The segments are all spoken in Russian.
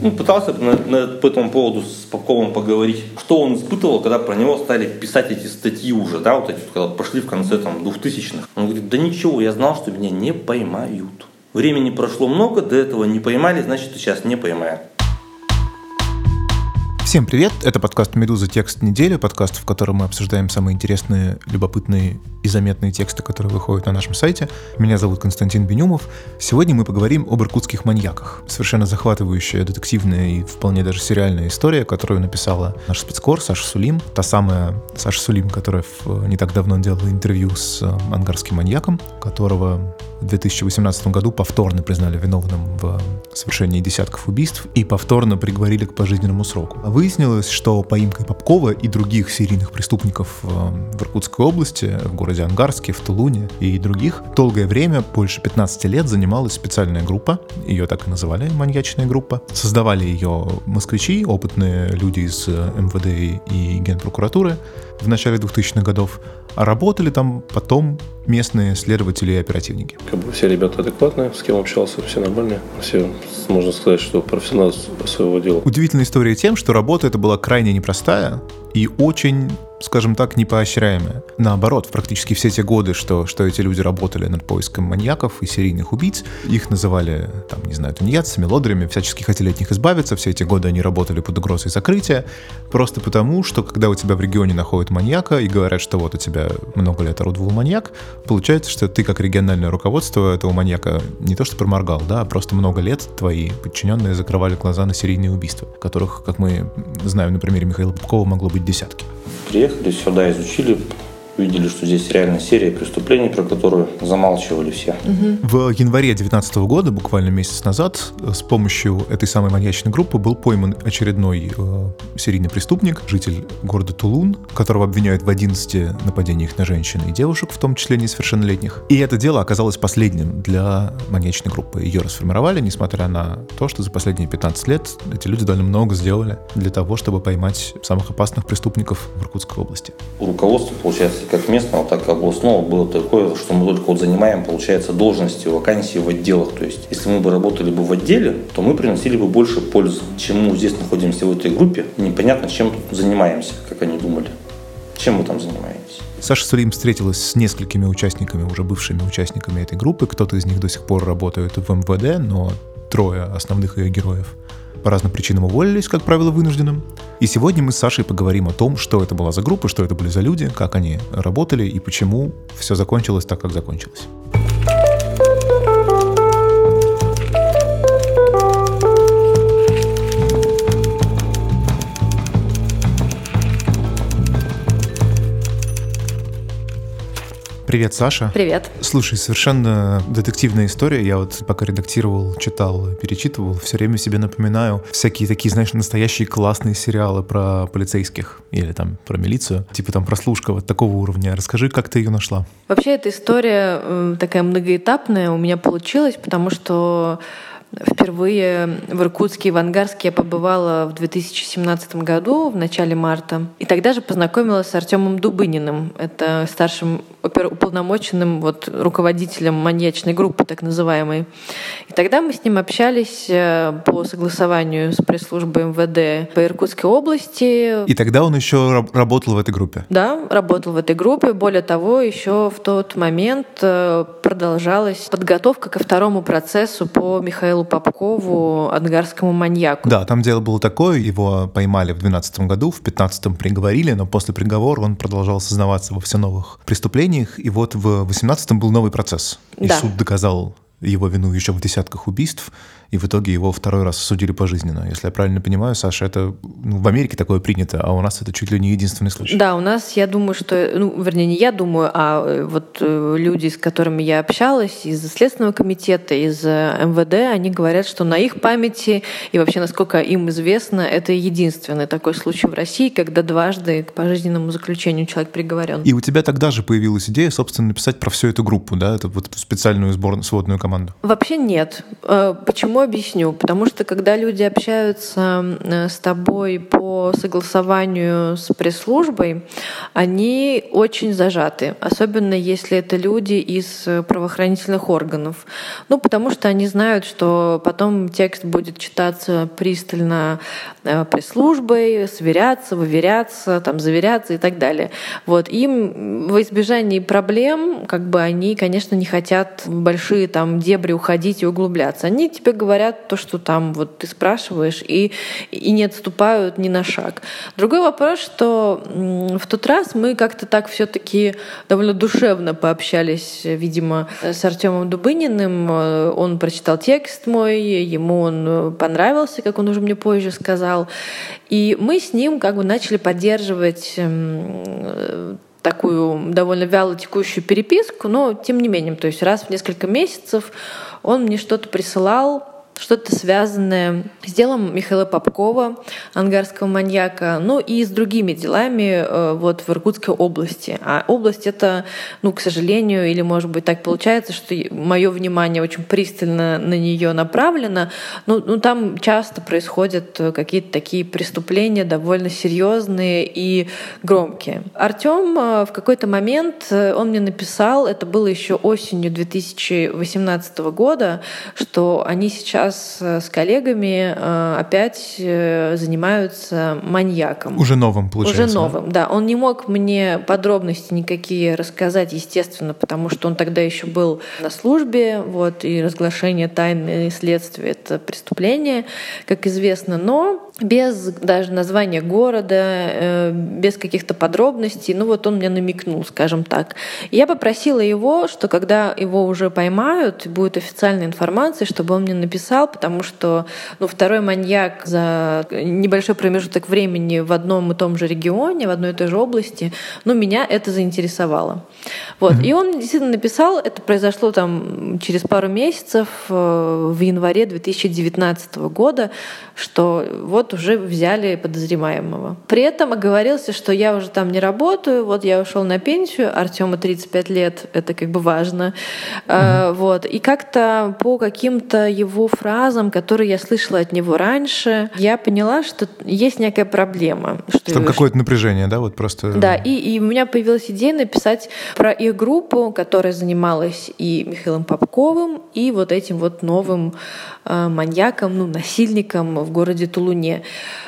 ну, пытался на, на, по этому поводу с Попковым поговорить, что он испытывал, когда про него стали писать эти статьи уже, да, вот эти, когда пошли в конце там 2000-х. Он говорит, да ничего, я знал, что меня не поймают. Времени прошло много, до этого не поймали, значит, сейчас не поймают. Всем привет! Это подкаст «Медуза. Текст недели», подкаст, в котором мы обсуждаем самые интересные, любопытные и заметные тексты, которые выходят на нашем сайте. Меня зовут Константин Бенюмов. Сегодня мы поговорим об иркутских маньяках. Совершенно захватывающая, детективная и вполне даже сериальная история, которую написала наш спецкор Саша Сулим. Та самая Саша Сулим, которая не так давно делала интервью с э, ангарским маньяком, которого в 2018 году повторно признали виновным в совершении десятков убийств и повторно приговорили к пожизненному сроку. Выяснилось, что поимкой Попкова и других серийных преступников э, в Иркутской области, в городе Ангарске, в Тулуне и других, долгое время, больше 15 лет, занималась специальная группа, ее так и называли, маньячная группа. Создавали ее москвичи, опытные люди из э, МВД и Генпрокуратуры в начале 2000-х годов, а работали там потом местные следователи и оперативники. Как бы все ребята адекватные, с кем общался, все нормальные. Все, можно сказать, что профессионалы своего дела. Удивительная история тем, что работа эта была крайне непростая и очень скажем так, непоощряемая. Наоборот, практически все те годы, что, что эти люди работали над поиском маньяков и серийных убийц, их называли, там, не знаю, тунеядцами, лодырями, всячески хотели от них избавиться, все эти годы они работали под угрозой закрытия, просто потому, что когда у тебя в регионе находят маньяка и говорят, что вот у тебя много лет орудовал маньяк, получается, что ты как региональное руководство этого маньяка не то что проморгал, да, а просто много лет твои подчиненные закрывали глаза на серийные убийства, которых, как мы знаем на примере Михаила Попкова, могло быть десятки. Приехали сюда, изучили, увидели, что здесь реально серия преступлений, про которую замалчивали все. В январе 2019 года, буквально месяц назад, с помощью этой самой маньячной группы был пойман очередной э, серийный преступник, житель города Тулун, которого обвиняют в 11 нападениях на женщин и девушек, в том числе несовершеннолетних. И это дело оказалось последним для маньячной группы. Ее расформировали, несмотря на то, что за последние 15 лет эти люди довольно много сделали для того, чтобы поймать самых опасных преступников в Иркутской области. Руководство, получается, как местного, так и областного было такое, что мы только вот занимаем, получается, должности, вакансии в отделах. То есть, если мы бы работали бы в отделе, то мы приносили бы больше пользы, чем мы здесь находимся в этой группе. Непонятно, чем занимаемся, как они думали. Чем вы там занимаетесь? Саша Сулим встретилась с несколькими участниками, уже бывшими участниками этой группы. Кто-то из них до сих пор работает в МВД, но трое основных ее героев по разным причинам уволились, как правило, вынужденным. И сегодня мы с Сашей поговорим о том, что это была за группа, что это были за люди, как они работали и почему все закончилось так, как закончилось. Привет, Саша. Привет. Слушай, совершенно детективная история. Я вот пока редактировал, читал, перечитывал, все время себе напоминаю всякие такие, знаешь, настоящие классные сериалы про полицейских или там про милицию, типа там прослушка вот такого уровня. Расскажи, как ты ее нашла? Вообще эта история такая многоэтапная у меня получилась, потому что Впервые в Иркутске и в Ангарске я побывала в 2017 году, в начале марта. И тогда же познакомилась с Артемом Дубыниным. Это старшим уполномоченным вот, руководителем маньячной группы, так называемой. И тогда мы с ним общались э, по согласованию с пресс-службой МВД по Иркутской области. И тогда он еще работал в этой группе? Да, работал в этой группе. Более того, еще в тот момент э, продолжалась подготовка ко второму процессу по Михаилу Михаилу Попкову, ангарскому маньяку. Да, там дело было такое, его поймали в 2012 году, в 2015 приговорили, но после приговора он продолжал сознаваться во все новых преступлениях, и вот в 2018 был новый процесс. И да. суд доказал его вину еще в десятках убийств, и в итоге его второй раз судили пожизненно. Если я правильно понимаю, Саша, это ну, в Америке такое принято, а у нас это чуть ли не единственный случай. Да, у нас, я думаю, что, ну, вернее, не я думаю, а э, вот э, люди, с которыми я общалась из Следственного комитета, из э, МВД, они говорят, что на их памяти и вообще, насколько им известно, это единственный такой случай в России, когда дважды к пожизненному заключению человек приговорен. И у тебя тогда же появилась идея, собственно, написать про всю эту группу, да, это вот специальную сборную, сводную команду? Вообще нет. Э, почему объясню? Потому что когда люди общаются э, с тобой по согласованию с пресс-службой, они очень зажаты, особенно если это люди из правоохранительных органов. Ну, потому что они знают, что потом текст будет читаться пристально э, пресс-службой, сверяться, выверяться, там, заверяться и так далее. Вот. Им во избежании проблем, как бы они, конечно, не хотят в большие там дебри уходить и углубляться. Они тебе говорят то, что там вот ты спрашиваешь, и, и не отступают ни на шаг. Другой вопрос, что в тот раз мы как-то так все-таки довольно душевно пообщались, видимо, с Артемом Дубыниным. Он прочитал текст мой, ему он понравился, как он уже мне позже сказал. И мы с ним как бы начали поддерживать эм, такую довольно вяло текущую переписку, но тем не менее, то есть раз в несколько месяцев он мне что-то присылал, что-то связанное с делом Михаила Попкова, ангарского маньяка, ну и с другими делами э, вот в Иркутской области. А область это, ну, к сожалению, или может быть так получается, что мое внимание очень пристально на нее направлено, ну, ну там часто происходят какие-то такие преступления довольно серьезные и громкие. Артем э, в какой-то момент э, он мне написал, это было еще осенью 2018 года, что они сейчас сейчас э, с коллегами э, опять э, занимаются маньяком. Уже новым, получается. Уже новым, да. Он не мог мне подробности никакие рассказать, естественно, потому что он тогда еще был на службе, вот, и разглашение тайны следствия — это преступление, как известно. Но без даже названия города, без каких-то подробностей, ну вот он мне намекнул, скажем так. Я попросила его, что когда его уже поймают, будет официальная информация, чтобы он мне написал, написал, потому что ну, второй маньяк за небольшой промежуток времени в одном и том же регионе, в одной и той же области, ну, меня это заинтересовало. Вот. Mm-hmm. И он действительно написал, это произошло там через пару месяцев, э, в январе 2019 года, что вот уже взяли подозреваемого. При этом оговорился, что я уже там не работаю, вот я ушел на пенсию, Артему 35 лет, это как бы важно. Mm-hmm. Вот. И как-то по каким-то его фразам, которые я слышала от него раньше, я поняла, что есть некая проблема. Что Там какое-то напряжение, да, вот просто... Да, и, и у меня появилась идея написать про их группу, которая занималась и Михаилом Попковым, и вот этим вот новым э, маньяком, ну, насильником в городе Тулуне.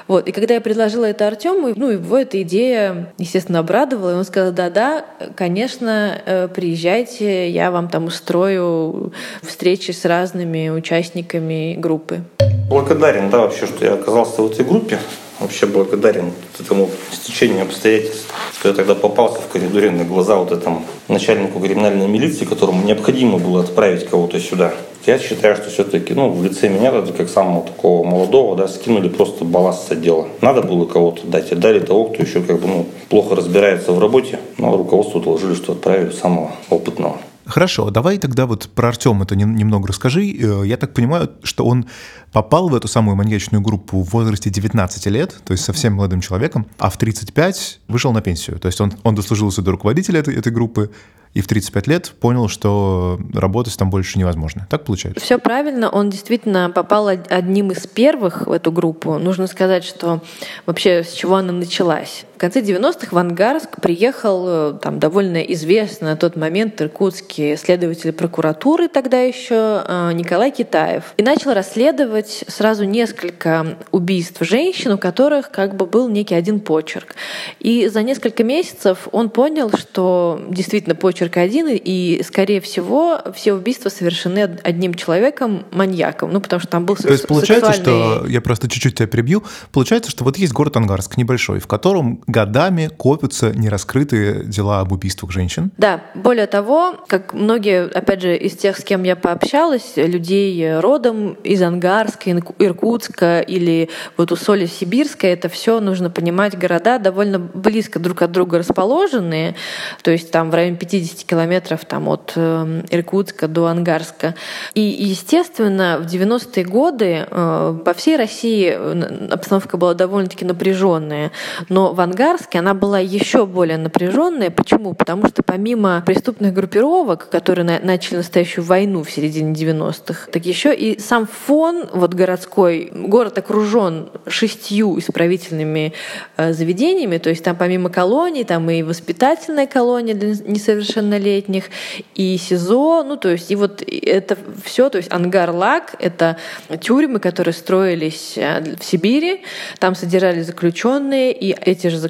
Вот. И когда я предложила это Артему, ну, его эта идея, естественно, обрадовала, и он сказал, да-да, конечно, э, приезжайте, я вам там устрою встречи с разными участниками группы. Благодарен, да, вообще, что я оказался в этой группе. Вообще благодарен этому стечению обстоятельств, что я тогда попался в коридоре на глаза вот этому начальнику криминальной милиции, которому необходимо было отправить кого-то сюда. Я считаю, что все-таки, ну, в лице меня, даже как самого такого молодого, да, скинули просто балласт с отдела. Надо было кого-то дать, отдали того, кто еще как бы, ну, плохо разбирается в работе, но руководству доложили, что отправили самого опытного. Хорошо, давай тогда вот про Артема это немного расскажи. Э, я так понимаю, что он попал в эту самую маньячную группу в возрасте 19 лет, то есть совсем молодым человеком, а в 35 вышел на пенсию. То есть он, он дослужился до руководителя этой, этой группы, и в 35 лет понял, что работать там больше невозможно. Так получается? Все правильно. Он действительно попал одним из первых в эту группу. Нужно сказать, что вообще с чего она началась. В конце 90-х в Ангарск приехал э, там довольно известный на тот момент иркутский следователь прокуратуры тогда еще э, Николай Китаев. И начал расследовать сразу несколько убийств женщин, у которых как бы был некий один почерк. И за несколько месяцев он понял, что действительно почерк почерк один, и, скорее всего, все убийства совершены одним человеком, маньяком. Ну, потому что там был То есть получается, сексуальный... что, я просто чуть-чуть тебя прибью, получается, что вот есть город Ангарск небольшой, в котором годами копятся нераскрытые дела об убийствах женщин. Да, более того, как многие, опять же, из тех, с кем я пообщалась, людей родом из Ангарска, Иркутска или вот у Соли Сибирска, это все нужно понимать, города довольно близко друг от друга расположенные, то есть там в районе 50 50 километров там, от э, Иркутска до Ангарска. И, естественно, в 90-е годы э, по всей России э, обстановка была довольно-таки напряженная. Но в Ангарске Ангарске, она была еще более напряженная. Почему? Потому что помимо преступных группировок, которые на начали настоящую войну в середине 90-х, так еще и сам фон вот городской, город окружен шестью исправительными э, заведениями, то есть там помимо колоний, там и воспитательная колония для несовершеннолетних, и СИЗО, ну то есть и вот это все, то есть Ангар-Лак — это тюрьмы, которые строились э, в Сибири, там содержались заключенные, и эти же заключенные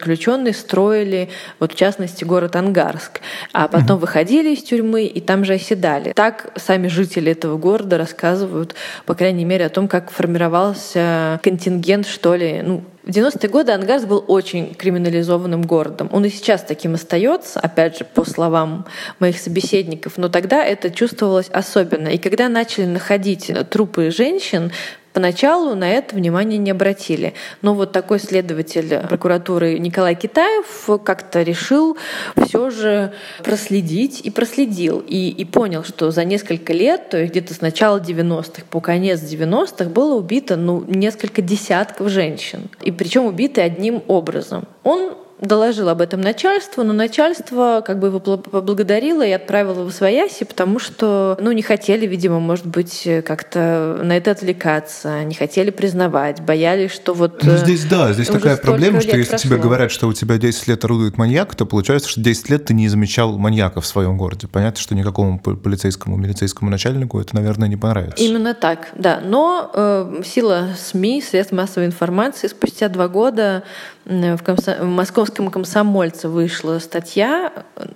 строили, вот в частности, город Ангарск, а потом угу. выходили из тюрьмы и там же оседали. Так сами жители этого города рассказывают, по крайней мере, о том, как формировался контингент, что ли, ну, в 90-е годы Ангарск был очень криминализованным городом. Он и сейчас таким остается, опять же, по словам моих собеседников, но тогда это чувствовалось особенно. И когда начали находить трупы женщин, Поначалу на это внимание не обратили. Но вот такой следователь прокуратуры Николай Китаев как-то решил все же проследить и проследил. И, и понял, что за несколько лет, то есть где-то с начала 90-х по конец 90-х было убито ну, несколько десятков женщин. И причем убиты одним образом. Он доложил об этом начальству, но начальство как бы его поблагодарило и отправило в свояси, потому что, ну, не хотели, видимо, может быть, как-то на это отвлекаться, не хотели признавать, боялись, что вот... Ну, здесь, да, здесь такая проблема, что если прошло. тебе говорят, что у тебя 10 лет орудует маньяк, то получается, что 10 лет ты не замечал маньяка в своем городе. Понятно, что никакому полицейскому, милицейскому начальнику это, наверное, не понравится. Именно так, да. Но э, сила СМИ, средств массовой информации спустя два года в, комсо... в московском комсомольце вышла статья,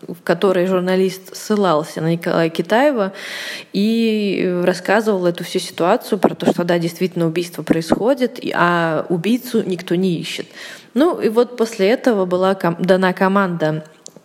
в которой журналист ссылался на Николая Китаева и рассказывал эту всю ситуацию про то, что да, действительно убийство происходит, а убийцу никто не ищет. Ну и вот после этого была дана команда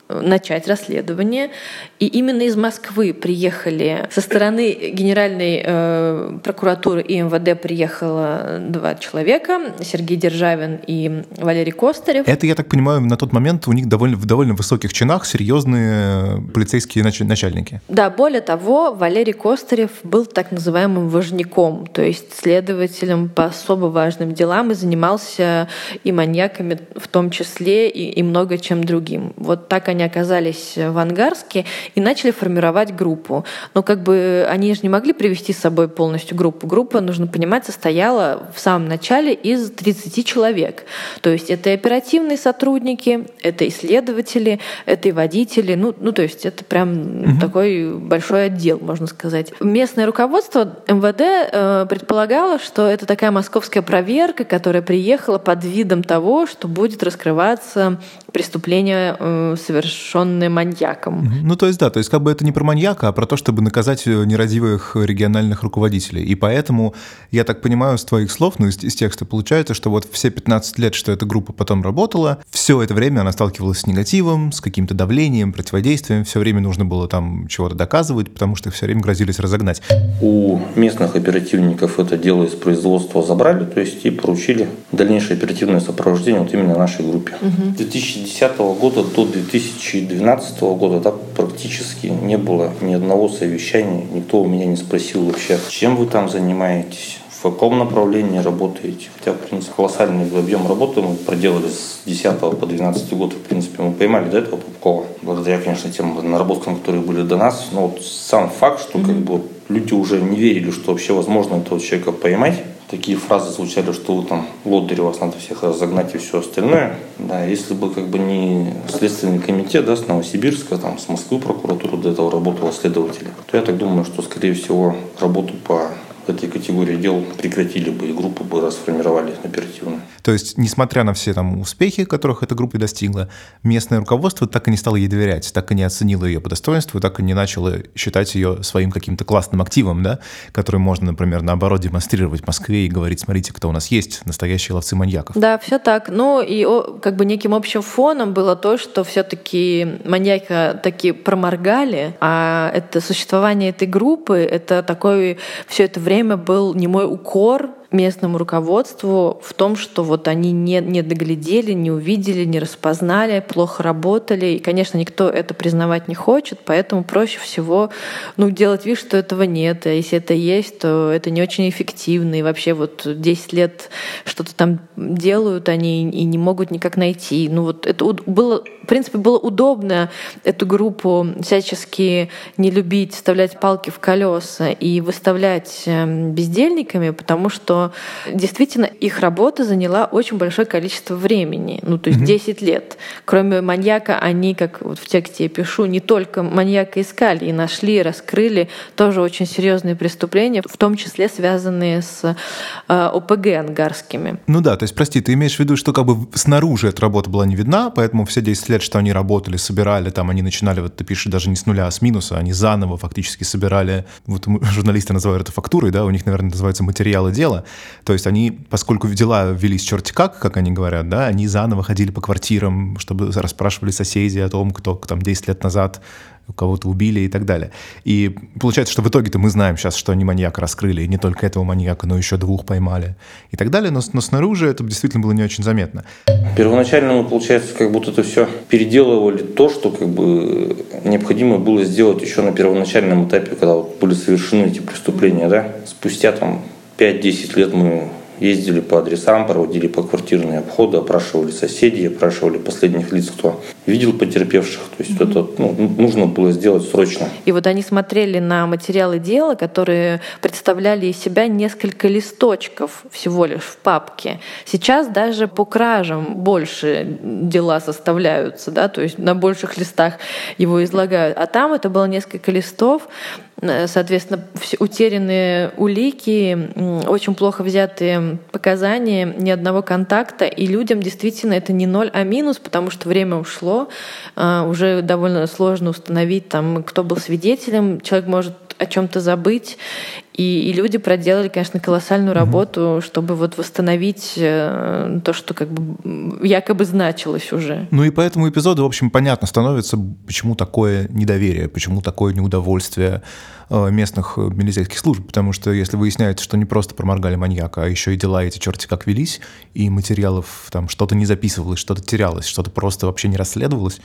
начать расследование. И именно из Москвы приехали, со стороны Генеральной э, прокуратуры и МВД приехало два человека, Сергей Державин и Валерий Костарев. Это, я так понимаю, на тот момент у них довольно, в довольно высоких чинах серьезные полицейские начальники. Да, более того, Валерий Костарев был так называемым важником, то есть следователем по особо важным делам и занимался и маньяками в том числе, и, и много чем другим. Вот так они они оказались в Ангарске и начали формировать группу. Но как бы они же не могли привести с собой полностью группу. Группа, нужно понимать, состояла в самом начале из 30 человек. То есть это и оперативные сотрудники, это исследователи, это и водители. Ну, ну то есть это прям угу. такой большой отдел, можно сказать. Местное руководство МВД э, предполагало, что это такая московская проверка, которая приехала под видом того, что будет раскрываться преступление э, совершенно совершенное маньяком. Ну, то есть, да, то есть как бы это не про маньяка, а про то, чтобы наказать э, нерадивых региональных руководителей. И поэтому, я так понимаю, с твоих слов, ну, из, из текста получается, что вот все 15 лет, что эта группа потом работала, все это время она сталкивалась с негативом, с каким-то давлением, противодействием, все время нужно было там чего-то доказывать, потому что все время грозились разогнать. У местных оперативников это дело из производства забрали, то есть и поручили дальнейшее оперативное сопровождение вот именно нашей группе. Угу. С 2010 года до 2000 2012 года да, практически не было ни одного совещания, никто у меня не спросил вообще, чем вы там занимаетесь, в каком направлении работаете. Хотя, в принципе, колоссальный объем работы мы проделали с 10 по 12 год. В принципе, мы поймали до этого Попкова. Благодаря, конечно, тем наработкам, которые были до нас. Но вот сам факт, что mm-hmm. как бы люди уже не верили, что вообще возможно этого человека поймать, такие фразы звучали, что там лодыри, вас надо всех разогнать и все остальное. Да, если бы как бы не Следственный комитет да, с Новосибирска, там, с Москвы прокуратура до этого работала следователи, то я так думаю, что, скорее всего, работу по этой категории дел прекратили бы и группу бы расформировали оперативно. То есть, несмотря на все там успехи, которых эта группа достигла, местное руководство так и не стало ей доверять, так и не оценило ее по достоинству, так и не начало считать ее своим каким-то классным активом, да, который можно, например, наоборот демонстрировать в Москве и говорить, смотрите, кто у нас есть, настоящие ловцы маньяков. Да, все так. Ну и как бы неким общим фоном было то, что все-таки маньяка таки проморгали, а это существование этой группы, это такой все это время был не мой укор местному руководству в том, что вот они не, не доглядели, не увидели, не распознали, плохо работали. И, конечно, никто это признавать не хочет, поэтому проще всего ну, делать вид, что этого нет. А если это есть, то это не очень эффективно. И вообще вот 10 лет что-то там делают они и не могут никак найти. Ну вот это было, в принципе, было удобно эту группу всячески не любить, вставлять палки в колеса и выставлять эм, бездельниками, потому что действительно их работа заняла очень большое количество времени, ну то есть mm-hmm. 10 лет. Кроме маньяка, они, как вот в тексте я пишу, не только маньяка искали и нашли, раскрыли тоже очень серьезные преступления, в том числе связанные с э, ОПГ ангарскими. Ну да, то есть, прости, ты имеешь в виду, что как бы снаружи эта работа была не видна, поэтому все 10 лет, что они работали, собирали, там они начинали, вот ты пишешь, даже не с нуля, а с минуса, они заново фактически собирали, вот журналисты называют это фактурой, да, у них, наверное, называется материалы дела, то есть они, поскольку дела велись черти как, как они говорят, да, они заново ходили по квартирам, чтобы расспрашивали соседей о том, кто там 10 лет назад кого-то убили и так далее. И получается, что в итоге-то мы знаем сейчас, что они маньяка раскрыли, и не только этого маньяка, но еще двух поймали и так далее, но, но снаружи это действительно было не очень заметно. Первоначально мы, получается, как будто это все переделывали то, что как бы необходимо было сделать еще на первоначальном этапе, когда вот были совершены эти преступления, да. Спустя там 5-10 лет мы ездили по адресам, проводили по квартирные обходы, опрашивали соседей, опрашивали последних лиц, кто видел потерпевших. То есть mm-hmm. это ну, нужно было сделать срочно. И вот они смотрели на материалы дела, которые представляли из себя несколько листочков всего лишь в папке. Сейчас даже по кражам больше дела составляются, да, то есть на больших листах его излагают. А там это было несколько листов, соответственно, утерянные улики, очень плохо взятые показания, ни одного контакта, и людям действительно это не ноль, а минус, потому что время ушло, а, уже довольно сложно установить, там, кто был свидетелем, человек может о чем-то забыть, и, и люди проделали, конечно, колоссальную работу, mm-hmm. чтобы вот восстановить э, то, что как бы якобы значилось уже. Ну и по этому эпизоду, в общем, понятно становится, почему такое недоверие, почему такое неудовольствие э, местных милицейских служб, потому что если выясняется, что не просто проморгали маньяка, а еще и дела эти черти как велись, и материалов там что-то не записывалось, что-то терялось, что-то просто вообще не расследовалось,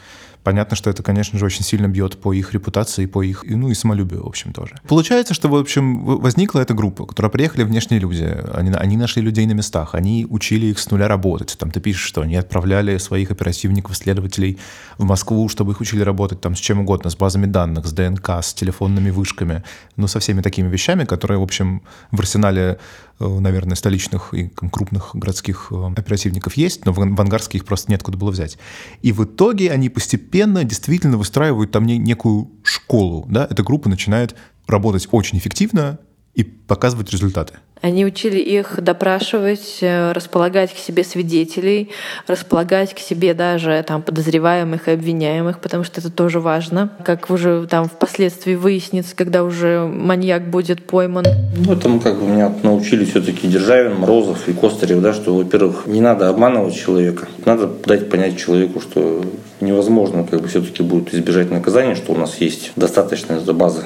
понятно, что это, конечно же, очень сильно бьет по их репутации, по их, ну и самолюбию, в общем, тоже. Получается, что, в общем, возникла эта группа, которая приехали внешние люди, они, они нашли людей на местах, они учили их с нуля работать. Там ты пишешь, что они отправляли своих оперативников, следователей в Москву, чтобы их учили работать там с чем угодно, с базами данных, с ДНК, с телефонными вышками, ну, со всеми такими вещами, которые, в общем, в арсенале Э, наверное, столичных и крупных городских э, оперативников есть, но в Ангарске их просто неоткуда было взять. И в итоге они постепенно действительно выстраивают там некую школу. Да? Эта группа начинает работать очень эффективно и показывать результаты. Они учили их допрашивать, э, располагать к себе свидетелей, располагать к себе даже там, подозреваемых и обвиняемых, потому что это тоже важно. Как уже там впоследствии выяснится, когда уже маньяк будет пойман. Ну, этому как бы меня научили все-таки Державин, Морозов и Костарев, да, что, во-первых, не надо обманывать человека, надо дать понять человеку, что невозможно как бы все-таки будет избежать наказания, что у нас есть достаточная база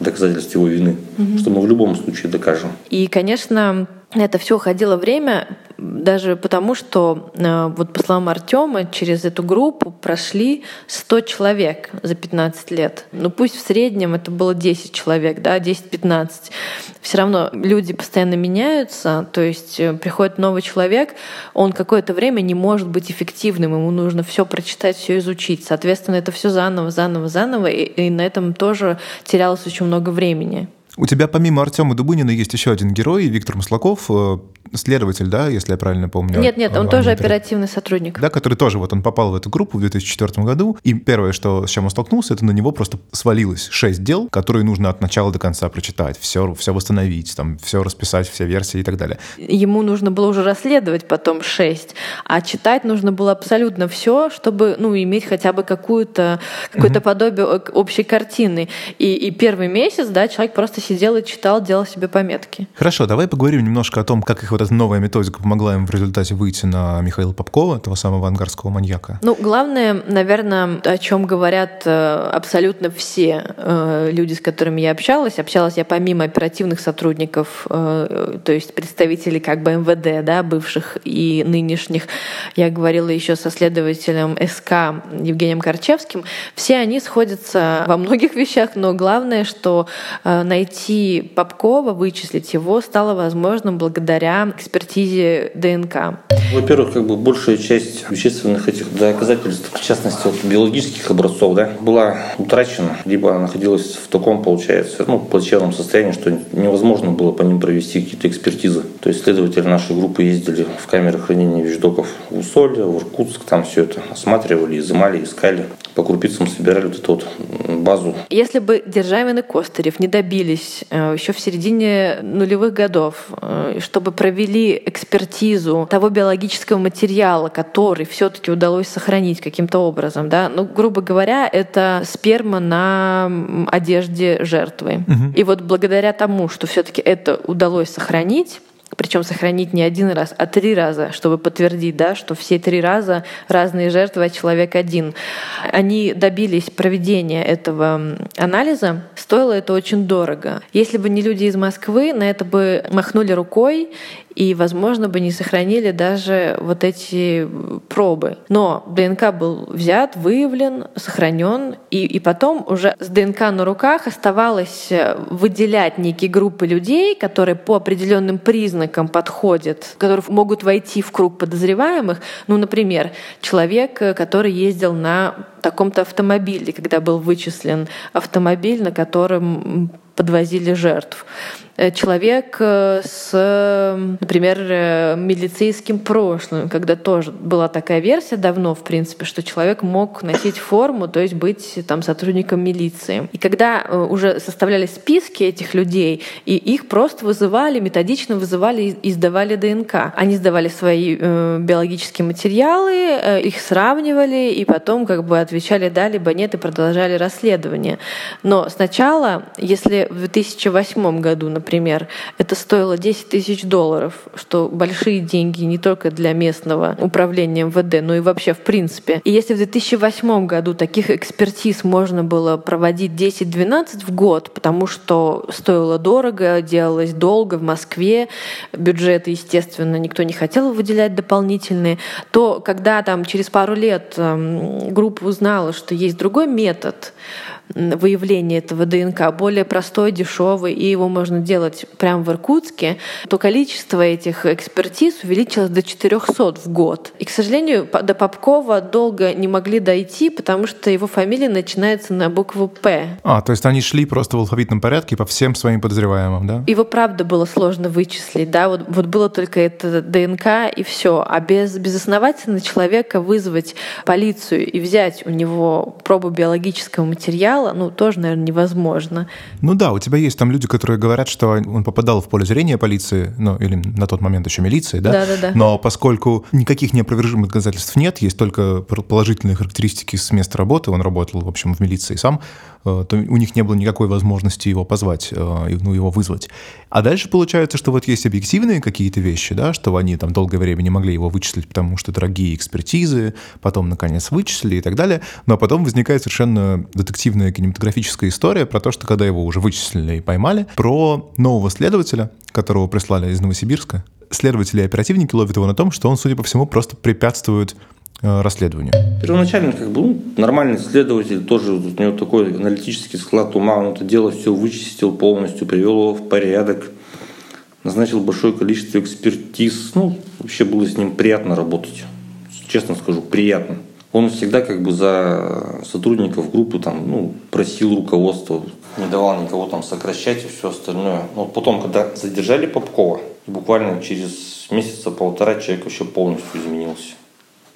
доказательств его вины, угу. что мы в любом случае докажем. И, конечно, это все уходило время, даже потому, что э, вот по словам Артема, через эту группу прошли 100 человек за 15 лет. Ну пусть в среднем это было 10 человек, да, 10-15. Все равно люди постоянно меняются, то есть э, приходит новый человек, он какое-то время не может быть эффективным, ему нужно все прочитать, все изучить. Соответственно, это все заново, заново, заново, и, и на этом тоже терялось очень много времени. У тебя помимо Артема Дубынина есть еще один герой, Виктор Маслаков, э, следователь, да, если я правильно помню. Нет, нет, он а, тоже оперативный сотрудник. Да, который тоже, вот он попал в эту группу в 2004 году, и первое, что, с чем он столкнулся, это на него просто свалилось шесть дел, которые нужно от начала до конца прочитать, все, все восстановить, там, все расписать, все версии и так далее. Ему нужно было уже расследовать потом шесть, а читать нужно было абсолютно все, чтобы, ну, иметь хотя бы какую-то, какое-то угу. подобие общей картины. И, и первый месяц, да, человек просто сидел и читал, делал себе пометки. Хорошо, давай поговорим немножко о том, как их вот эта новая методика помогла им в результате выйти на Михаила Попкова, этого самого ангарского маньяка? Ну, главное, наверное, о чем говорят э, абсолютно все э, люди, с которыми я общалась. Общалась я помимо оперативных сотрудников, э, то есть представителей как бы МВД, да, бывших и нынешних. Я говорила еще со следователем СК Евгением Корчевским. Все они сходятся во многих вещах, но главное, что найти Попкова, вычислить его стало возможным благодаря экспертизе ДНК. Во-первых, как бы большая часть вещественных этих доказательств, в частности, вот биологических образцов, да, была утрачена, либо находилась в таком, получается, ну, плачевном состоянии, что невозможно было по ним провести какие-то экспертизы. То есть следователи нашей группы ездили в камеры хранения вещдоков в Усолье, в Иркутск, там все это осматривали, изымали, искали. По крупицам собирали вот эту вот базу. Если бы Державин и Костырев не добились э, еще в середине нулевых годов, э, чтобы провели экспертизу того биологического материала, который все-таки удалось сохранить каким-то образом, да, ну, грубо говоря, это сперма на одежде жертвы. Угу. И вот благодаря тому, что все-таки это удалось сохранить, причем сохранить не один раз, а три раза, чтобы подтвердить, да, что все три раза разные жертвы, а человек один. Они добились проведения этого анализа, стоило это очень дорого. Если бы не люди из Москвы, на это бы махнули рукой и, возможно, бы не сохранили даже вот эти пробы. Но ДНК был взят, выявлен, сохранен, и, и потом уже с ДНК на руках оставалось э, выделять некие группы людей, которые по определенным признакам подходят, которые могут войти в круг подозреваемых. Ну, например, человек, э, который ездил на таком-то автомобиле, когда был вычислен автомобиль, на котором подвозили жертв. Э, человек э, с, например, э, милицейским прошлым, когда тоже была такая версия давно, в принципе, что человек мог носить форму, то есть быть там сотрудником милиции. И когда уже составлялись списки этих людей, и их просто вызывали, методично вызывали и сдавали ДНК. Они сдавали свои биологические материалы, их сравнивали, и потом как бы отвечали да, либо нет, и продолжали расследование. Но сначала, если в 2008 году, например, например, это стоило 10 тысяч долларов, что большие деньги не только для местного управления МВД, но и вообще в принципе. И если в 2008 году таких экспертиз можно было проводить 10-12 в год, потому что стоило дорого, делалось долго в Москве, бюджеты, естественно, никто не хотел выделять дополнительные, то когда там через пару лет эм, группа узнала, что есть другой метод, выявления этого ДНК более простой, дешевый, и его можно делать прямо в Иркутске, то количество этих экспертиз увеличилось до 400 в год. И, к сожалению, до Попкова долго не могли дойти, потому что его фамилия начинается на букву «П». А, то есть они шли просто в алфавитном порядке по всем своим подозреваемым, да? Его, правда, было сложно вычислить, да, вот, вот было только это ДНК и все. А без безосновательно человека вызвать полицию и взять у него пробу биологического материала, материала, ну, тоже, наверное, невозможно. Ну да, у тебя есть там люди, которые говорят, что он попадал в поле зрения полиции, ну, или на тот момент еще милиции, да? Да-да-да. Но поскольку никаких неопровержимых доказательств нет, есть только положительные характеристики с места работы, он работал, в общем, в милиции сам, то у них не было никакой возможности его позвать, э, ну, его вызвать. А дальше получается, что вот есть объективные какие-то вещи, да, что они там долгое время не могли его вычислить, потому что дорогие экспертизы, потом, наконец, вычислили и так далее. Но потом возникает совершенно детективная кинематографическая история про то, что когда его уже вычислили и поймали, про нового следователя, которого прислали из Новосибирска, следователи и оперативники ловят его на том, что он, судя по всему, просто препятствует Э, расследованию? Первоначально, как бы, ну, нормальный следователь, тоже у него такой аналитический склад ума, он это дело все вычистил полностью, привел его в порядок, назначил большое количество экспертиз. Ну, вообще было с ним приятно работать. Честно скажу, приятно. Он всегда как бы за сотрудников группы там, ну, просил руководство, не давал никого там сокращать и все остальное. Но потом, когда задержали Попкова, буквально через месяца полтора человек вообще полностью изменился.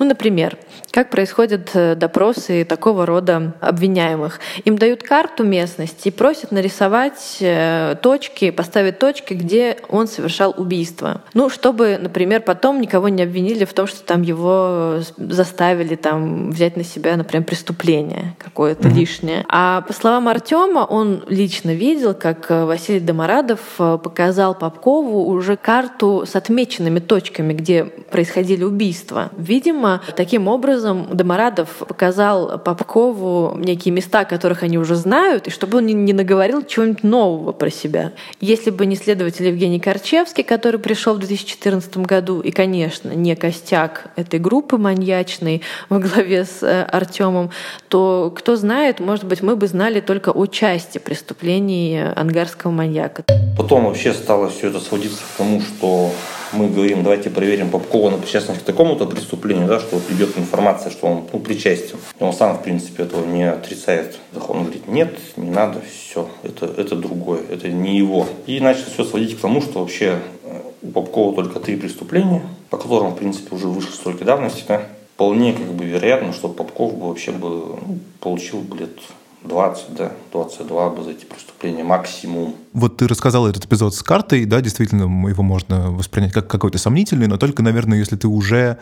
Ну, например, как происходят э, допросы такого рода обвиняемых? Им дают карту местности и просят нарисовать э, точки, поставить точки, где он совершал убийство. Ну, чтобы, например, потом никого не обвинили в том, что там его заставили там взять на себя, например, преступление какое-то mm-hmm. лишнее. А по словам Артема, он лично видел, как э, Василий Домарадов показал Попкову уже карту с отмеченными точками, где происходили убийства. Видимо, таким образом Домарадов показал Попкову некие места, которых они уже знают, и чтобы он не наговорил чего-нибудь нового про себя. Если бы не следователь Евгений Корчевский, который пришел в 2014 году, и, конечно, не костяк этой группы маньячной во главе с э, Артемом, то, кто знает, может быть, мы бы знали только о части преступлений ангарского маньяка. Потом вообще стало все это сводиться к тому, что мы говорим, давайте проверим Попкова на причастность к такому-то преступлению, да, что вот идет информация, что он ну, причастен. И он сам, в принципе, этого не отрицает. Он говорит, нет, не надо, все, это, это другое, это не его. И начал все сводить к тому, что вообще э, у Попкова только три преступления, по которым, в принципе, уже выше сроки давности, да, вполне как бы вероятно, что Попков бы вообще бы ну, получил бы лет 20, да, 22 бы за эти преступления максимум. Вот ты рассказал этот эпизод с картой, да, действительно, его можно воспринять как какой-то сомнительный, но только, наверное, если ты уже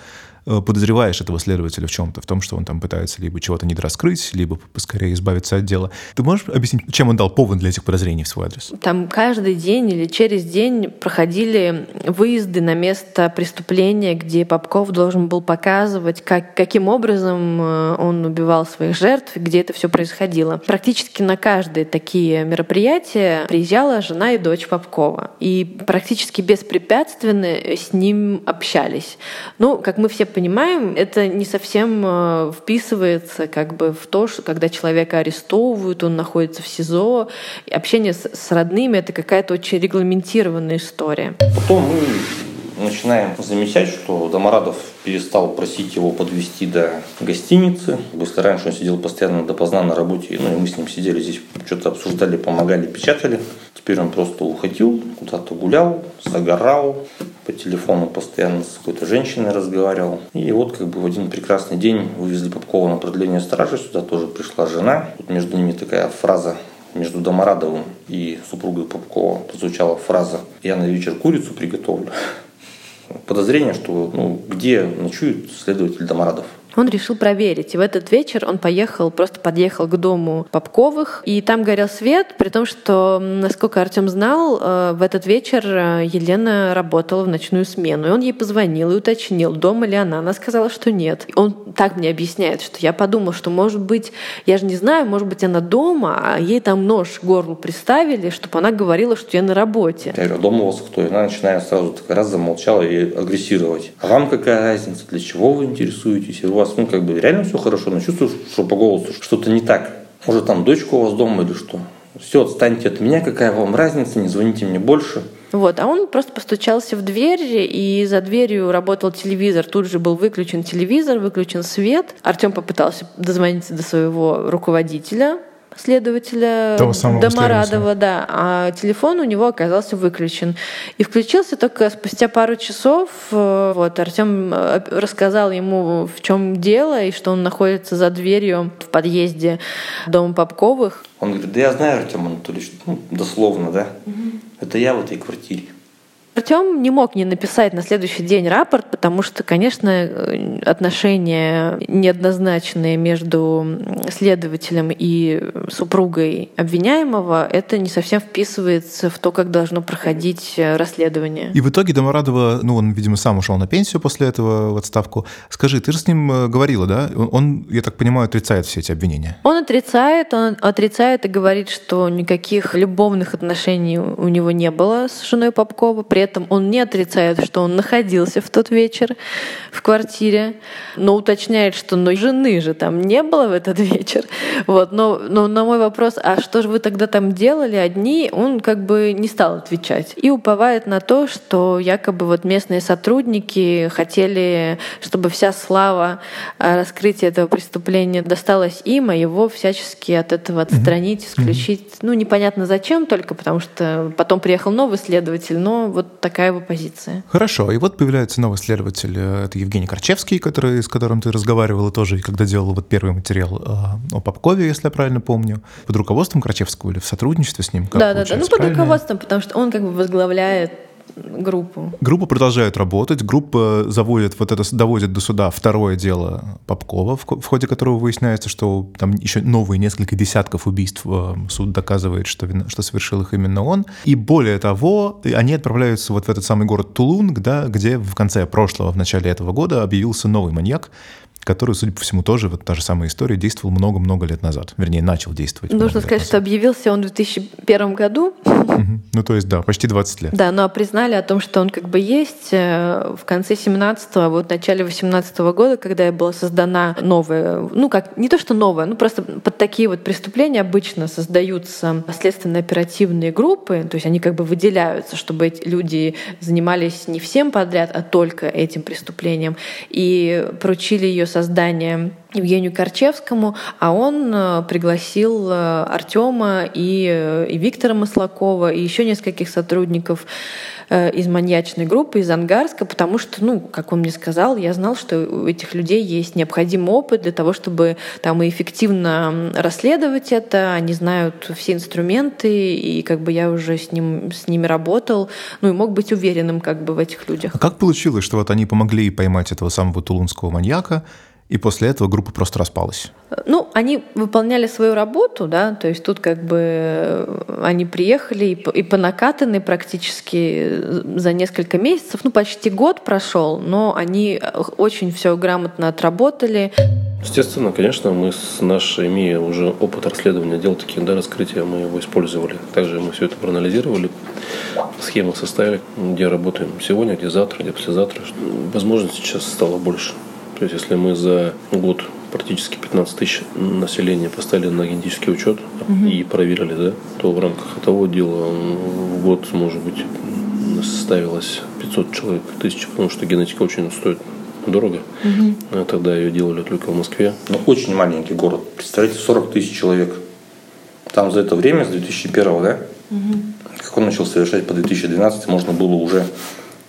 Э, подозреваешь этого следователя в чем-то, в том, что он там пытается либо чего-то недораскрыть, либо поскорее избавиться от дела. Ты можешь объяснить, чем он дал повод для этих подозрений в свой адрес? Там каждый день или через день проходили выезды на место преступления, где Попков должен был показывать, как, каким образом э, он убивал своих жертв, где это все происходило. Практически на каждые такие мероприятия приезжала жена и дочь Попкова. И практически беспрепятственно с ним общались. Ну, как мы все понимаем, это не совсем э, вписывается как бы в то, что когда человека арестовывают, он находится в СИЗО. И общение с, с родными — это какая-то очень регламентированная история. Потом мы начинаем замечать, что Домарадов перестал просить его подвести до гостиницы. Если раньше он сидел постоянно допоздна на работе, ну и мы с ним сидели здесь, что-то обсуждали, помогали, печатали. Теперь он просто уходил, куда-то гулял, загорал, по телефону постоянно с какой-то женщиной разговаривал. И вот как бы в один прекрасный день вывезли Попкова на продление стражи, сюда тоже пришла жена. Тут между ними такая фраза между Домарадовым и супругой Попкова прозвучала фраза «Я на вечер курицу приготовлю» подозрение, что ну, где ночует следователь Домарадов он решил проверить. И в этот вечер он поехал, просто подъехал к дому Попковых, и там горел свет, при том, что, насколько Артем знал, э, в этот вечер э, Елена работала в ночную смену. И он ей позвонил и уточнил, дома ли она. Она сказала, что нет. Он так мне объясняет, что я подумал, что, может быть, я же не знаю, может быть, она дома, а ей там нож к горлу приставили, чтобы она говорила, что я на работе. Я говорю, дома у вас кто? И она начинает сразу так раз замолчала и агрессировать. А вам какая разница? Для чего вы интересуетесь? И вас ну, как бы реально все хорошо, но чувствую, что по голосу что-то не так. Может, там дочка у вас дома или что? Все, отстаньте от меня, какая вам разница, не звоните мне больше. Вот, а он просто постучался в дверь, и за дверью работал телевизор. Тут же был выключен телевизор, выключен свет. Артем попытался дозвониться до своего руководителя, следователя Того Домарадова, да, а телефон у него оказался выключен. И включился только спустя пару часов. Э, вот, Артем э, рассказал ему, в чем дело, и что он находится за дверью в подъезде дома Попковых. Он говорит, да я знаю, Артем Анатольевич, ну, дословно, да, угу. это я в этой квартире. Артем не мог не написать на следующий день рапорт, потому что, конечно, отношения неоднозначные между следователем и супругой обвиняемого, это не совсем вписывается в то, как должно проходить расследование. И в итоге Доморадова, ну, он, видимо, сам ушел на пенсию после этого в отставку. Скажи, ты же с ним э, говорила, да? Он, я так понимаю, отрицает все эти обвинения. Он отрицает, он отрицает и говорит, что никаких любовных отношений у него не было с женой Попкова. При этом он не отрицает, что он находился в тот вечер в квартире, но уточняет, что но жены же там не было в этот вечер. Вот. Но, но на мой вопрос, а что же вы тогда там делали одни, он как бы не стал отвечать. И уповает на то, что якобы вот местные сотрудники хотели, чтобы вся слава раскрытия этого преступления досталась им, а его всячески от этого отстранить, исключить. Ну, непонятно зачем только, потому что потом приехал новый следователь, но вот вот такая его позиция. Хорошо, и вот появляется новый следователь, э, это Евгений Корчевский, который, с которым ты разговаривала тоже, когда делала вот первый материал э, о Попкове, если я правильно помню, под руководством Корчевского или в сотрудничестве с ним? да, да, да, ну под руководством, потому что он как бы возглавляет группу. Группа продолжает работать, группа заводит вот это, доводит до суда второе дело Попкова, в, в ходе которого выясняется, что там еще новые несколько десятков убийств э, суд доказывает, что, что совершил их именно он. И более того, они отправляются вот в этот самый город Тулун, да, где в конце прошлого, в начале этого года объявился новый маньяк, который, судя по всему, тоже, вот та же самая история, действовал много-много лет назад. Вернее, начал действовать. Нужно сказать, что объявился он в 2001 году. Ну, то есть, да, почти 20 лет. Да, но признали о том, что он как бы есть э, в конце 17-го, вот в начале 18 -го года, когда была создана новая, ну, как, не то, что новая, ну, просто под такие вот преступления обычно создаются следственно-оперативные группы, то есть они как бы выделяются, чтобы эти люди занимались не всем подряд, а только этим преступлением. И поручили ее создание Евгению Корчевскому, а он э, пригласил э, Артема и, э, и Виктора Маслакова, и еще нескольких сотрудников из маньячной группы, из Ангарска, потому что, ну, как он мне сказал, я знал, что у этих людей есть необходимый опыт для того, чтобы там и эффективно расследовать это, они знают все инструменты, и как бы я уже с, ним, с ними работал, ну и мог быть уверенным как бы в этих людях. А как получилось, что вот они помогли поймать этого самого тулунского маньяка, и после этого группа просто распалась. Ну, они выполняли свою работу, да, то есть тут как бы э, они приехали и и по накатанной практически за несколько месяцев, ну, почти год прошел, но они э, очень все грамотно отработали. Естественно, конечно, мы с нашей, имея уже опыт расследования дел таких, да, раскрытия, мы его использовали. Также мы все это проанализировали, схемы составили, где работаем сегодня, где завтра, где послезавтра. Возможностей сейчас стало больше. То есть, если мы за год практически 15 тысяч населения поставили на генетический учет угу. и проверили, да, то в рамках того дела в год, может быть, составилось 500 человек, тысяч, потому что генетика очень стоит дорого. Угу. А тогда ее делали только в Москве. Ну, очень маленький город. Представляете, 40 тысяч человек. Там за это время, с 2001, да, угу. как он начал совершать по 2012, можно было уже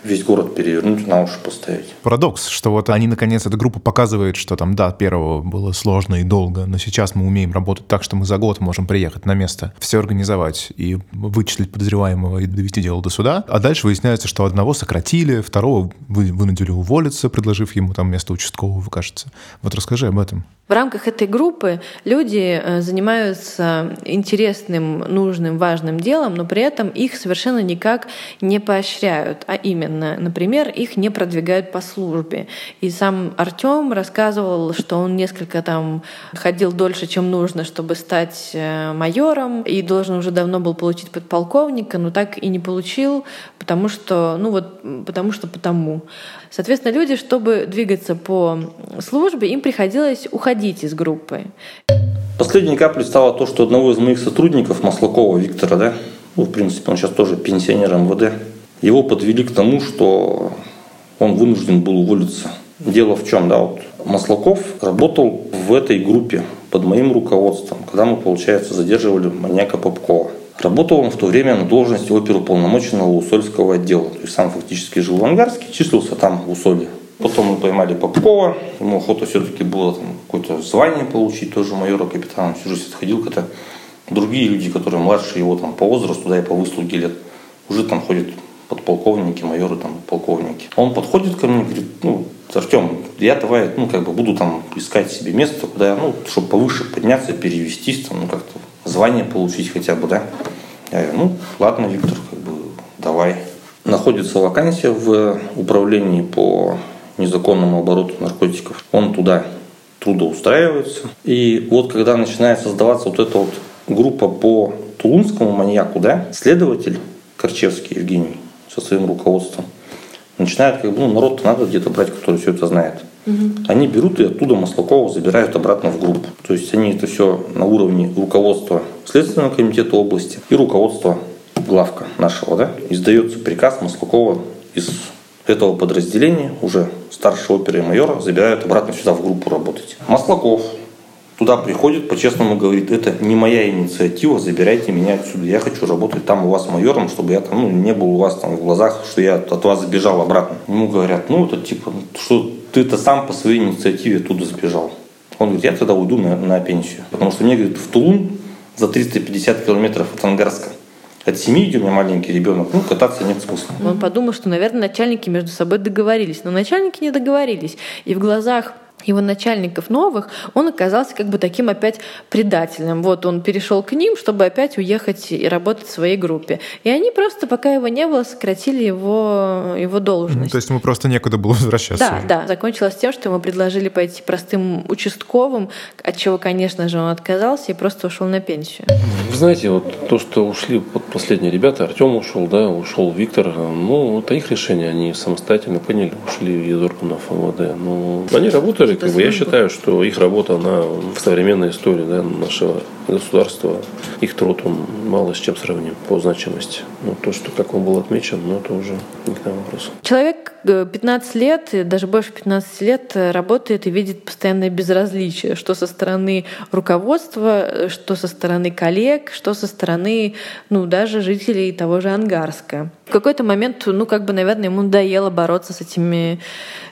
весь город перевернуть, на уши поставить. Парадокс, что вот они, наконец, эта группа показывает, что там, да, первого было сложно и долго, но сейчас мы умеем работать так, что мы за год можем приехать на место, все организовать и вычислить подозреваемого и довести дело до суда. А дальше выясняется, что одного сократили, второго вынудили уволиться, предложив ему там место участкового, кажется. Вот расскажи об этом. В рамках этой группы люди э, занимаются интересным, нужным, важным делом, но при этом их совершенно никак не поощряют, а именно, например, их не продвигают по службе. И сам Артем рассказывал, что он несколько там ходил дольше, чем нужно, чтобы стать э, майором, и должен уже давно был получить подполковника, но так и не получил, потому что, ну вот, потому что потому. Соответственно, люди, чтобы двигаться по службе, им приходилось уходить из группы. Последней каплей стало то, что одного из моих сотрудников, Маслакова Виктора, да, ну, в принципе, он сейчас тоже пенсионер МВД, его подвели к тому, что он вынужден был уволиться. Дело в чем, да, вот Маслаков работал в этой группе под моим руководством, когда мы, получается, задерживали маньяка Попкова. Работал он в то время на должности оперуполномоченного Усольского отдела. То есть сам фактически жил в Ангарске, числился там в Усолье. Потом мы поймали Попкова, ему охота все-таки было там какое-то звание получить, тоже майора капитана. Всю жизнь отходил, когда другие люди, которые младше его там по возрасту, да и по выслуге лет, уже там ходят подполковники, майоры, там, полковники. Он подходит ко мне и говорит, ну, Артем, я давай, ну, как бы буду там искать себе место, куда, ну, чтобы повыше подняться, перевестись, там, ну, как-то звание получить хотя бы, да. Я говорю, ну, ладно, Виктор, как бы, давай. Находится вакансия в управлении по незаконному обороту наркотиков. Он туда трудоустраивается. И вот когда начинает создаваться вот эта вот группа по тулунскому маньяку, да, следователь Корчевский Евгений со своим руководством начинает как бы, ну, народ надо где-то брать, который все это знает. Они берут и оттуда Маслакова забирают обратно в группу. То есть они это все на уровне руководства Следственного комитета области и руководства главка нашего. Да? Издается приказ Маслакова из этого подразделения, уже старшего оперы и майора, забирают обратно сюда в группу работать. Маслаков туда приходит, по-честному говорит, это не моя инициатива, забирайте меня отсюда. Я хочу работать там у вас майором, чтобы я там ну, не был у вас там в глазах, что я от вас забежал обратно. Ему говорят, ну это типа, что ты-то сам по своей инициативе туда сбежал. Он говорит, я тогда уйду на, на пенсию. Потому что мне, говорит, в Тулун за 350 километров от Ангарска от семьи, где у меня маленький ребенок, ну, кататься нет смысла. Он подумал, что, наверное, начальники между собой договорились. Но начальники не договорились. И в глазах его начальников новых, он оказался как бы таким опять предателем. Вот он перешел к ним, чтобы опять уехать и работать в своей группе. И они просто, пока его не было, сократили его, его должность. Ну, то есть ему просто некуда было возвращаться. Да, уже. да. Закончилось тем, что ему предложили пойти простым участковым, от чего, конечно же, он отказался и просто ушел на пенсию. Вы знаете, вот то, что ушли вот последние ребята, Артем ушел, да, ушел Виктор, ну, это их решение, они самостоятельно поняли, ушли из органов МВД. Ну, они работали бы, я считаю, что их работа, она в современной истории да, нашего государства, их труд, он мало с чем сравним по значимости. Но то, что как он был отмечен, ну, это уже не к нам вопрос. Человек 15 э, лет, даже больше 15 лет э, работает и видит постоянное безразличие, что со стороны руководства, э, что со стороны коллег, что со стороны, ну, даже жителей того же Ангарска. В какой-то момент, ну, как бы, наверное, ему надоело бороться с этими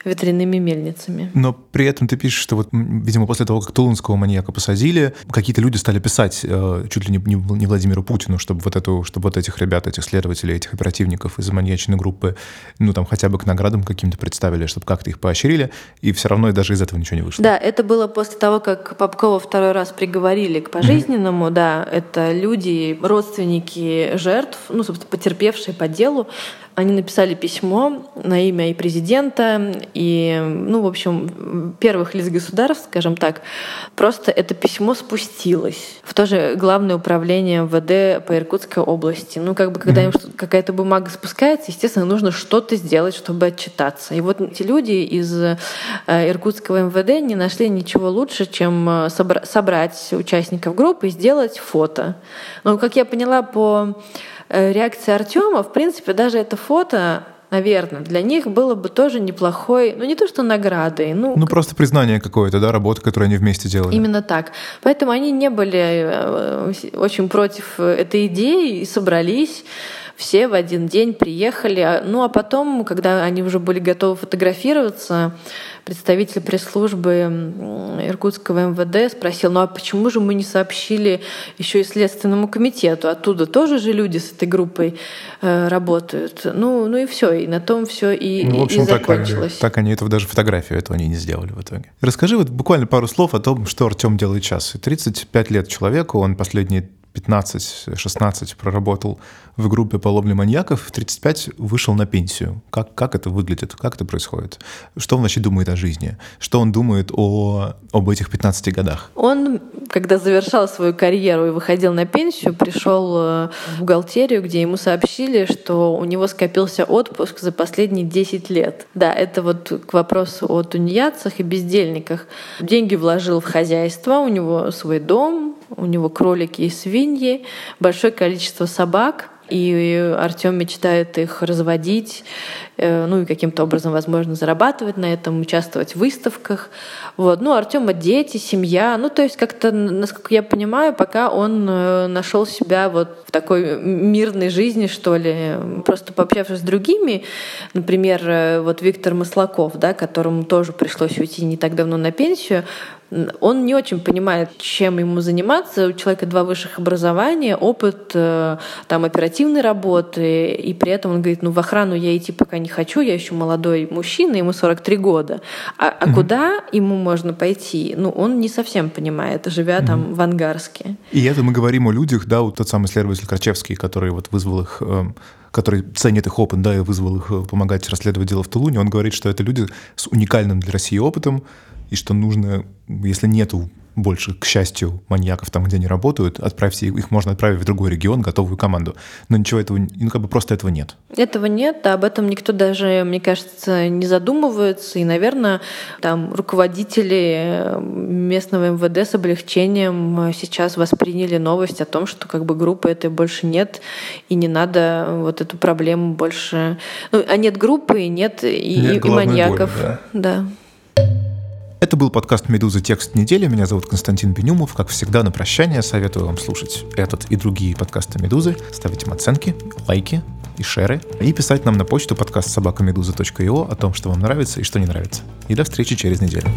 ветряными мельницами. Но при этом ты пишешь, что вот, видимо, после того, как Тулунского маньяка посадили, какие-то люди стали писать э, чуть ли не, не Владимиру Путину, чтобы вот, эту, чтобы вот этих ребят, этих следователей, этих оперативников из маньячной группы, ну, там, хотя бы к наградам каким-то представили, чтобы как-то их поощрили, и все равно даже из этого ничего не вышло. Да, это было после того, как Попкова второй раз приговорили к пожизненному, mm-hmm. да, это люди, родственники жертв, ну, собственно, потерпевшие по делу, они написали письмо на имя и президента, и, ну, в общем, первых лиц государств, скажем так. Просто это письмо спустилось в то же главное управление МВД по Иркутской области. Ну, как бы, когда mm-hmm. какая-то бумага спускается, естественно, нужно что-то сделать, чтобы отчитаться. И вот эти люди из э, Иркутского МВД не нашли ничего лучше, чем э, собрать участников группы и сделать фото. Но, как я поняла по реакция Артема, в принципе, даже это фото наверное, для них было бы тоже неплохой, ну не то что наградой, ну... Ну просто признание какое-то, да, работы, которую они вместе делали. Именно так. Поэтому они не были э, очень против этой идеи и собрались все в один день приехали. Ну а потом, когда они уже были готовы фотографироваться, представитель пресс-службы Иркутского МВД спросил, ну а почему же мы не сообщили еще и Следственному комитету? Оттуда тоже же люди с этой группой э, работают. Ну, ну и все, и на том все и, ну, в общем, и закончилось. Так, так они этого даже фотографию этого они не сделали в итоге. Расскажи вот буквально пару слов о том, что Артем делает сейчас. 35 лет человеку, он последние 15-16 проработал в группе по ловле маньяков, в 35 вышел на пенсию. Как, как это выглядит? Как это происходит? Что он вообще думает о жизни? Что он думает о, об этих 15 годах? Он, когда завершал свою карьеру и выходил на пенсию, пришел э, в бухгалтерию, где ему сообщили, что у него скопился отпуск за последние 10 лет. Да, это вот к вопросу о тунеядцах и бездельниках. Деньги вложил в хозяйство, у него свой дом, у него кролики и свиньи, большое количество собак, и Артем мечтает их разводить, э, ну и каким-то образом, возможно, зарабатывать на этом, участвовать в выставках. Вот. Ну, Артема дети, семья. Ну, то есть как-то, насколько я понимаю, пока он э, нашел себя вот в такой мирной жизни, что ли, просто пообщавшись с другими, например, э, вот Виктор Маслаков, да, которому тоже пришлось уйти не так давно на пенсию, он не очень понимает, чем ему заниматься. У человека два высших образования, опыт э, там оперативной работы, и при этом он говорит, ну в охрану я идти пока не хочу, я еще молодой мужчина, ему 43 года. А, а угу. куда ему можно пойти? Ну он не совсем понимает, живя угу. там в Ангарске. И это мы говорим о людях, да, вот тот самый следователь Крачевский, который вот вызвал их эм, который ценит их опыт, да, и вызвал их э, помогать расследовать дело в Тулуне, он говорит, что это люди с уникальным для России опытом, и что нужно, если нету больше, к счастью, маньяков там, где они работают, отправьте их, их можно отправить в другой регион, готовую команду. Но ничего этого, ну как бы просто этого нет. Этого нет, об этом никто даже, мне кажется, не задумывается. И, наверное, там руководители местного МВД с облегчением сейчас восприняли новость о том, что как бы группы этой больше нет, и не надо вот эту проблему больше... Ну, а нет группы, нет и, нет и маньяков. Боли, да. да. Это был подкаст «Медуза. Текст недели». Меня зовут Константин Бенюмов. Как всегда, на прощание советую вам слушать этот и другие подкасты «Медузы». Ставить им оценки, лайки и шеры. И писать нам на почту подкаст собакамедуза.io о том, что вам нравится и что не нравится. И до встречи через неделю.